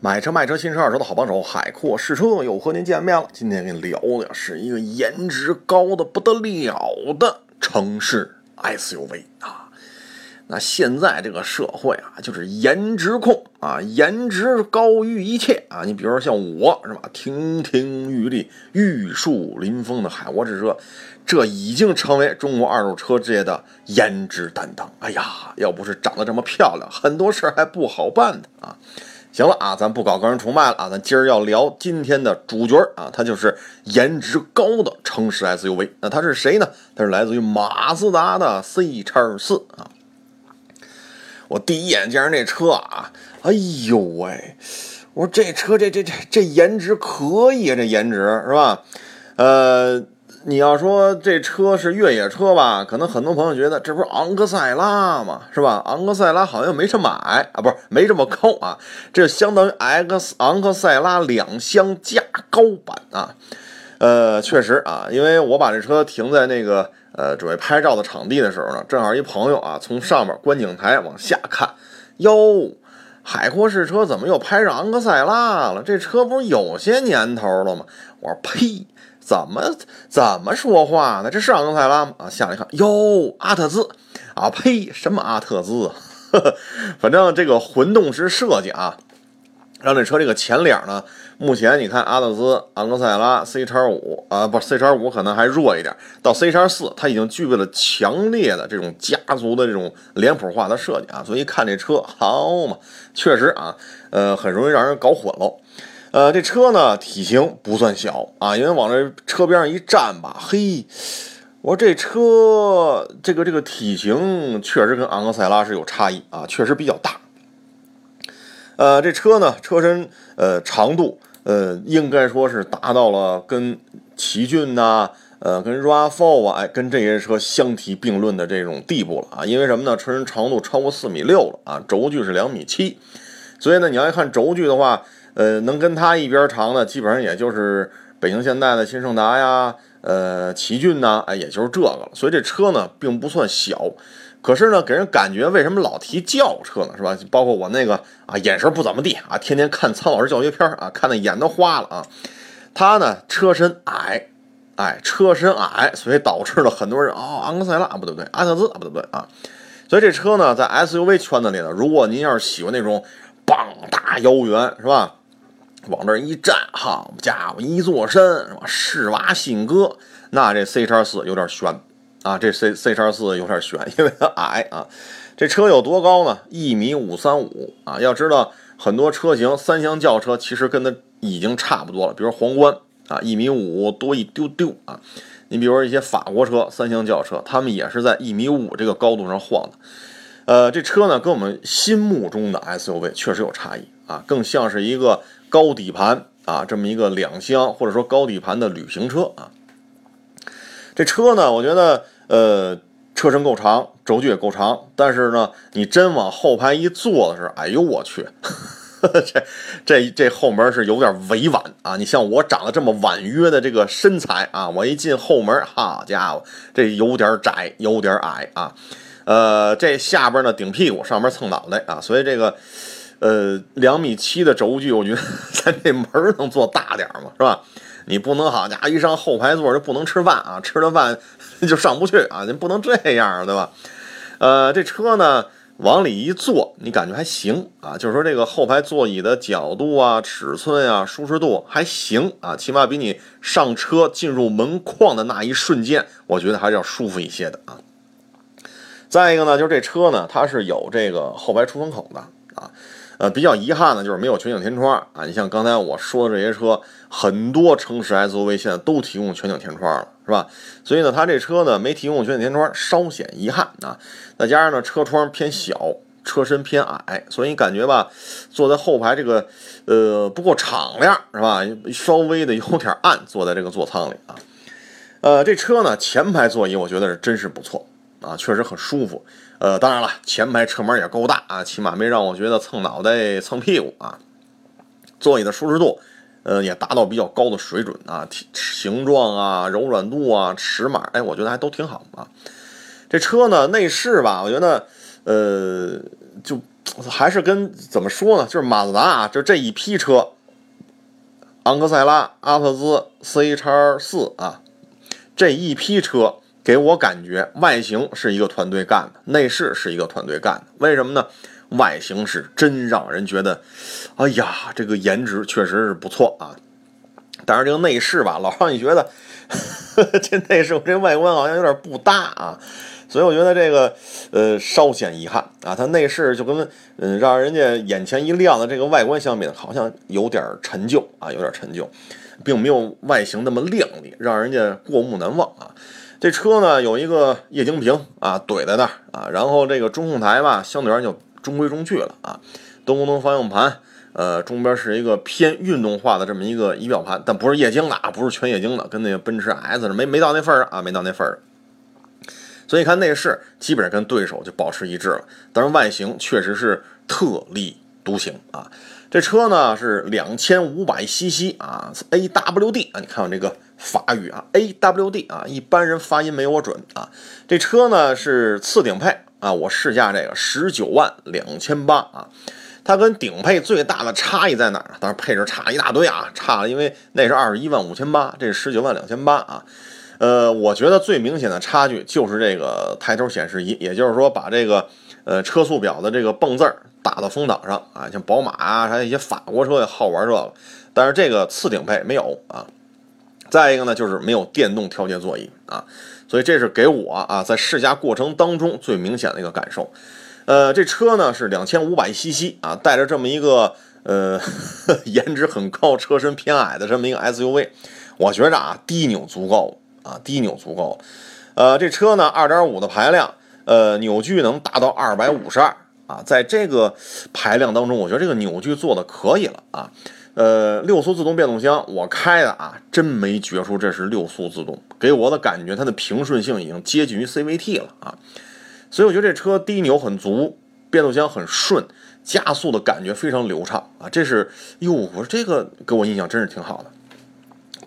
买车卖车新车二手的好帮手，海阔试车又和您见面了。今天跟你聊的是一个颜值高的不得了的城市 SUV 啊。那现在这个社会啊，就是颜值控啊，颜值高于一切啊。你比如说像我是吧，亭亭玉立、玉树临风的海沃之车，这已经成为中国二手车界的颜值担当。哎呀，要不是长得这么漂亮，很多事儿还不好办的啊。行了啊，咱不搞个人崇拜了啊，咱今儿要聊今天的主角啊，他就是颜值高的城市 SUV。那他是谁呢？他是来自于马自达的 C 叉四啊。我第一眼见着这车啊，哎呦喂！我说这车这这这这颜值可以啊，这颜值是吧？呃。你要说这车是越野车吧，可能很多朋友觉得这不是昂克赛拉吗？是吧？昂克赛拉好像没这么矮啊，不是没这么高啊，这相当于 X 昂克赛拉两厢加高版啊。呃，确实啊，因为我把这车停在那个呃准备拍照的场地的时候呢，正好一朋友啊从上面观景台往下看，哟，海阔试车怎么又拍上昂克赛拉了？这车不是有些年头了吗？我说呸！怎么怎么说话呢？这是昂克赛拉吗？啊，下来一看，哟，阿特兹，啊呸，什么阿特兹？呵呵 反正这个混动式设计啊，让这车这个前脸呢，目前你看阿特兹、昂克赛拉、C 叉五啊，不，C 叉五可能还弱一点，到 C 叉四，它已经具备了强烈的这种家族的这种脸谱化的设计啊，所以看这车好嘛，确实啊，呃，很容易让人搞混喽。呃，这车呢体型不算小啊，因为往这车边上一站吧，嘿，我说这车这个这个体型确实跟昂克赛拉是有差异啊，确实比较大。呃，这车呢车身呃长度呃应该说是达到了跟奇骏呐呃跟 RAV4 啊哎跟这些车相提并论的这种地步了啊，因为什么呢？车身长度超过四米六了啊，轴距是两米七，所以呢你要一看轴距的话。呃，能跟它一边长的，基本上也就是北京现代的新胜达呀，呃，奇骏呐，哎，也就是这个了。所以这车呢，并不算小，可是呢，给人感觉为什么老提轿车呢？是吧？包括我那个啊，眼神不怎么地啊，天天看苍老师教学片啊，看的眼都花了啊。它呢，车身矮，哎，车身矮，所以导致了很多人哦，昂克赛拉不对不对，阿特兹不对不对啊。所以这车呢，在 SUV 圈子里呢，如果您要是喜欢那种膀大腰圆，是吧？往这一站，好家伙，一坐身是吧？世娃信哥，那这 C 叉四有点悬啊，这 C C 叉四有点悬，因为它矮啊。这车有多高呢？一米五三五啊。要知道，很多车型三厢轿车其实跟它已经差不多了，比如皇冠啊，一米五多一丢丢啊。你比如说一些法国车三厢轿车，他们也是在一米五这个高度上晃的。呃，这车呢，跟我们心目中的 SUV 确实有差异啊，更像是一个。高底盘啊，这么一个两厢或者说高底盘的旅行车啊，这车呢，我觉得呃，车身够长，轴距也够长，但是呢，你真往后排一坐的时候，哎呦我去，这这这后门是有点委婉啊！你像我长得这么婉约的这个身材啊，我一进后门，好家伙，这有点窄，有点矮啊，呃，这下边呢顶屁股，上面蹭脑袋啊，所以这个。呃，两米七的轴距，我觉得咱这门能做大点吗？是吧？你不能好家伙一上后排座就不能吃饭啊，吃了饭就上不去啊，您不能这样，对吧？呃，这车呢往里一坐，你感觉还行啊，就是说这个后排座椅的角度啊、尺寸啊、舒适度还行啊，起码比你上车进入门框的那一瞬间，我觉得还是要舒服一些的啊。再一个呢，就是这车呢，它是有这个后排出风口的啊。呃，比较遗憾的就是没有全景天窗啊。你像刚才我说的这些车，很多城市 SUV 现在都提供全景天窗了，是吧？所以呢，它这车呢没提供全景天窗，稍显遗憾啊。再加上呢，车窗偏小，车身偏矮，所以你感觉吧，坐在后排这个呃不够敞亮，是吧？稍微的有点暗，坐在这个座舱里啊。呃，这车呢前排座椅我觉得是真是不错。啊，确实很舒服。呃，当然了，前排车门也够大啊，起码没让我觉得蹭脑袋、蹭屁股啊。座椅的舒适度，呃，也达到比较高的水准啊，形状啊、柔软度啊、尺码，哎，我觉得还都挺好啊。这车呢，内饰吧，我觉得，呃，就还是跟怎么说呢？就是马自达啊，就这一批车，昂克赛拉、阿特兹、C 叉四啊，这一批车给我感觉外形是一个团队干的，内饰是一个团队干的。为什么呢？外形是真让人觉得，哎呀，这个颜值确实是不错啊。但是这个内饰吧，老让你觉得 这内饰这外观好像有点不搭啊。所以我觉得这个，呃，稍显遗憾啊。它内饰就跟嗯让人家眼前一亮的这个外观相比，好像有点陈旧啊，有点陈旧，并没有外形那么靓丽，让人家过目难忘啊。这车呢有一个液晶屏啊怼在那儿啊，然后这个中控台吧相对而言就中规中矩了啊。多功能方向盘，呃，中边是一个偏运动化的这么一个仪表盘，但不是液晶的啊，不是全液晶的，跟那个奔驰 S 没没到那份儿啊，没到那份儿。所以看内饰基本上跟对手就保持一致了，但是外形确实是特立独行啊。这车呢是两千五百 CC 啊，AWD 啊，你看我这个法语啊，AWD 啊，一般人发音没我准啊。这车呢是次顶配啊，我试驾这个十九万两千八啊。它跟顶配最大的差异在哪儿？当然配置差一大堆啊，差了，因为那是二十一万五千八，这是十九万两千八啊。呃，我觉得最明显的差距就是这个抬头显示仪，也就是说把这个呃车速表的这个泵字儿打到风挡上啊，像宝马啊，还有一些法国车也好玩这个，但是这个次顶配没有啊。再一个呢，就是没有电动调节座椅啊，所以这是给我啊在试驾过程当中最明显的一个感受。呃，这车呢是两千五百 CC 啊，带着这么一个呃 颜值很高、车身偏矮的这么一个 SUV，我觉着啊低扭足够。啊，低扭足够了。呃，这车呢，二点五的排量，呃，扭矩能达到二百五十二啊。在这个排量当中，我觉得这个扭矩做的可以了啊。呃，六速自动变速箱，我开的啊，真没觉出这是六速自动，给我的感觉它的平顺性已经接近于 CVT 了啊。所以我觉得这车低扭很足，变速箱很顺，加速的感觉非常流畅啊。这是哟，我说这个给我印象真是挺好的。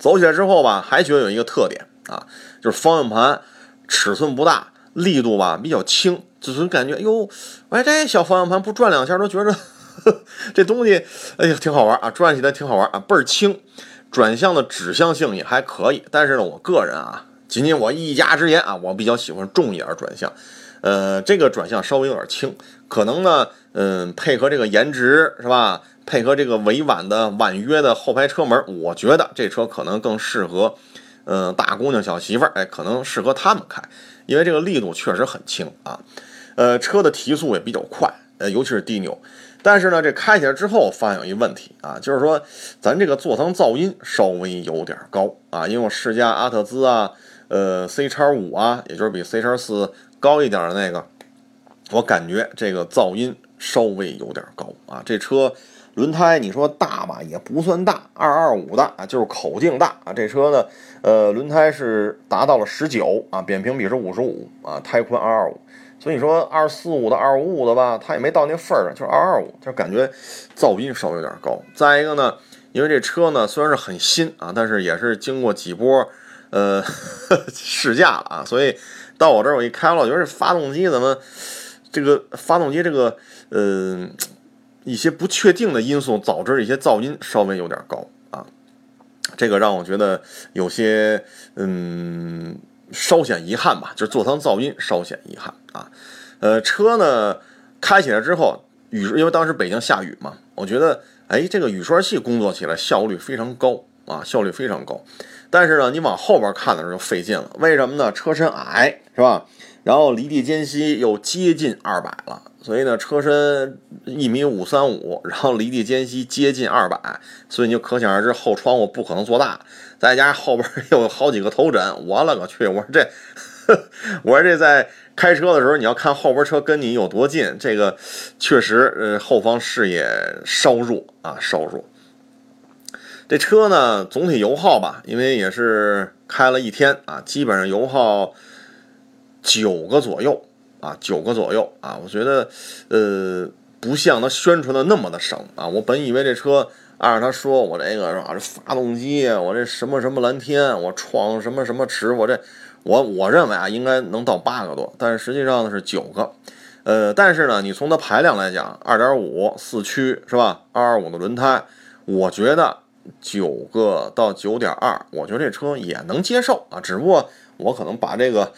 走起来之后吧，还觉得有一个特点。啊，就是方向盘尺寸不大，力度吧比较轻，就是感觉哟，哎，这小方向盘不转两下都觉着 这东西，哎呀，挺好玩啊，转起来挺好玩啊，倍儿轻，转向的指向性也还可以。但是呢，我个人啊，仅仅我一家之言啊，我比较喜欢重一点转向，呃，这个转向稍微有点轻，可能呢，嗯，配合这个颜值是吧？配合这个委婉的婉约的后排车门，我觉得这车可能更适合。嗯，大姑娘、小媳妇儿，哎，可能适合他们开，因为这个力度确实很轻啊。呃，车的提速也比较快，呃，尤其是低扭。但是呢，这开起来之后发现有一问题啊，就是说咱这个座舱噪音稍微有点高啊。因为我试驾阿特兹啊，呃，C 叉五啊，也就是比 C 叉四高一点的那个，我感觉这个噪音稍微有点高啊。这车。轮胎你说大吧，也不算大，二二五的啊，就是口径大啊。这车呢，呃，轮胎是达到了十九啊，扁平比是五十五啊，胎宽二二五。所以说二四五的、二五五的吧，它也没到那份儿上就是二二五，就感觉噪音稍微有点高。再一个呢，因为这车呢虽然是很新啊，但是也是经过几波呃 试驾了啊，所以到我这儿我一开了，我觉得这发动机怎么这个发动机这个呃。一些不确定的因素导致一些噪音稍微有点高啊，这个让我觉得有些嗯稍显遗憾吧，就是座舱噪音稍显遗憾啊。呃，车呢开起来之后雨，因为当时北京下雨嘛，我觉得哎这个雨刷器工作起来效率非常高啊，效率非常高。但是呢，你往后边看的时候就费劲了，为什么呢？车身矮是吧？然后离地间隙又接近二百了。所以呢，车身一米五三五，然后离地间隙接近二百，所以你就可想而知后窗户不可能做大，再加上后边又有好几个头枕，我勒个去！我说这，我说这在开车的时候，你要看后边车跟你有多近，这个确实，呃，后方视野稍弱啊，稍弱。这车呢，总体油耗吧，因为也是开了一天啊，基本上油耗九个左右。啊，九个左右啊，我觉得，呃，不像他宣传的那么的省啊。我本以为这车按照他说，我这个是吧，这发动机，我这什么什么蓝天，我创什么什么池，我这，我我认为啊，应该能到八个多，但是实际上呢是九个。呃，但是呢，你从它排量来讲，二点五四驱是吧？二二五的轮胎，我觉得九个到九点二，我觉得这车也能接受啊。只不过我可能把这个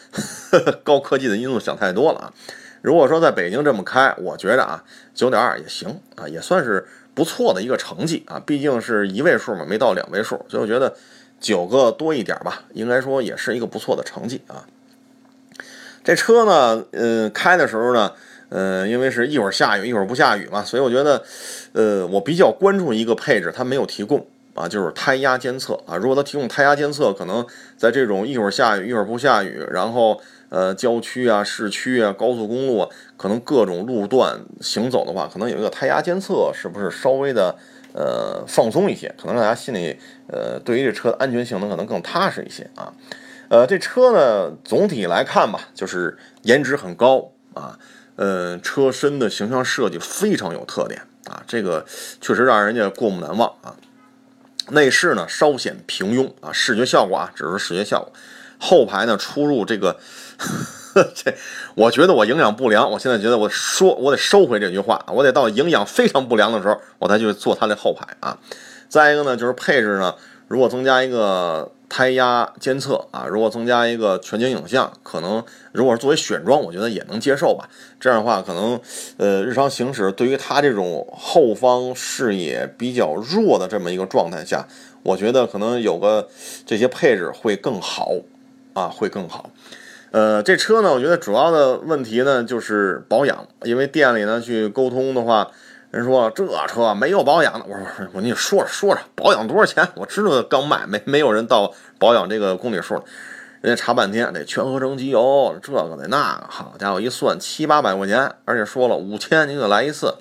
呵 呵高科技的因素想太多了啊。如果说在北京这么开，我觉得啊，九点二也行啊，也算是不错的一个成绩啊。毕竟是一位数嘛，没到两位数，所以我觉得九个多一点吧，应该说也是一个不错的成绩啊。这车呢，呃，开的时候呢，呃，因为是一会儿下雨一会儿不下雨嘛，所以我觉得，呃，我比较关注一个配置，它没有提供啊，就是胎压监测啊。如果它提供胎压监测，可能在这种一会儿下雨一会儿不下雨，然后呃，郊区啊、市区啊、高速公路啊，可能各种路段行走的话，可能有一个胎压监测，是不是稍微的呃放松一些？可能让大家心里呃，对于这车的安全性能可能更踏实一些啊。呃，这车呢，总体来看吧，就是颜值很高啊，呃，车身的形象设计非常有特点啊，这个确实让人家过目难忘啊。内饰呢稍显平庸啊，视觉效果啊只是视觉效果。后排呢出入这个，这我觉得我营养不良，我现在觉得我说我得收回这句话，我得到营养非常不良的时候，我再去坐它的后排啊。再一个呢，就是配置呢，如果增加一个。胎压监测啊，如果增加一个全景影像，可能如果是作为选装，我觉得也能接受吧。这样的话，可能呃日常行驶对于它这种后方视野比较弱的这么一个状态下，我觉得可能有个这些配置会更好啊，会更好。呃，这车呢，我觉得主要的问题呢就是保养，因为店里呢去沟通的话。人说这车没有保养的，我说我跟你说着说着，保养多少钱？我知道刚卖，没没有人到保养这个公里数，人家查半天得全合成机油，这个得那个，好家伙一算七八百块钱，而且说了五千您就来一次。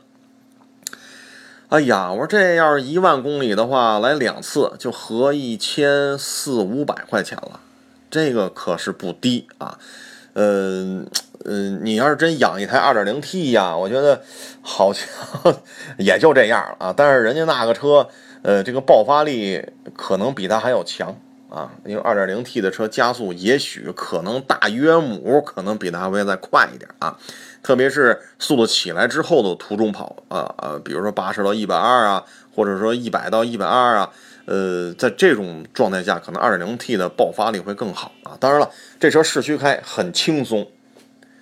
哎呀，我说这要是一万公里的话，来两次就合一千四五百块钱了，这个可是不低啊。嗯嗯，你要是真养一台 2.0T 呀，我觉得好像 也就这样了啊。但是人家那个车，呃，这个爆发力可能比它还要强啊。因为 2.0T 的车加速也许可能大约母可能比它会再快一点啊。特别是速度起来之后的途中跑啊啊，比如说80到120啊，或者说100到120啊。呃，在这种状态下，可能 2.0T 的爆发力会更好啊。当然了，这车市区开很轻松。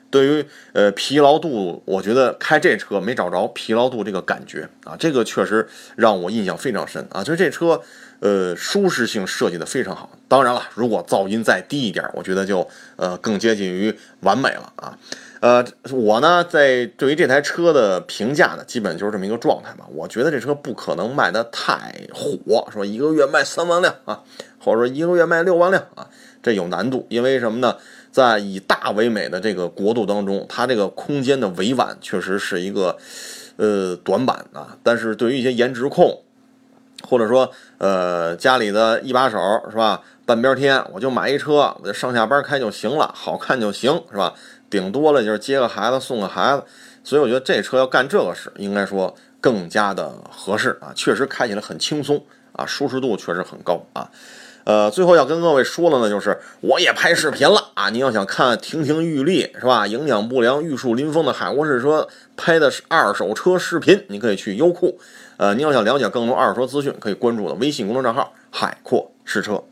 对于呃疲劳度，我觉得开这车没找着疲劳度这个感觉啊，这个确实让我印象非常深啊。就是这车，呃，舒适性设计的非常好。当然了，如果噪音再低一点，我觉得就呃更接近于完美了啊。呃，我呢，在对于这台车的评价呢，基本就是这么一个状态吧。我觉得这车不可能卖得太火，说一个月卖三万辆啊，或者说一个月卖六万辆啊，这有难度。因为什么呢？在以大为美的这个国度当中，它这个空间的委婉确实是一个呃短板啊。但是对于一些颜值控，或者说呃家里的一把手是吧？半边天我就买一车，我就上下班开就行了，好看就行是吧？顶多了就是接个孩子送个孩子，所以我觉得这车要干这个事，应该说更加的合适啊。确实开起来很轻松啊，舒适度确实很高啊。呃，最后要跟各位说的呢，就是我也拍视频了啊。您要想看亭亭玉立是吧？营养不良、玉树临风的海阔试车，拍的是二手车视频，你可以去优酷。呃，您要想了解更多二手车资讯，可以关注我的微信公众账号“海阔试车”。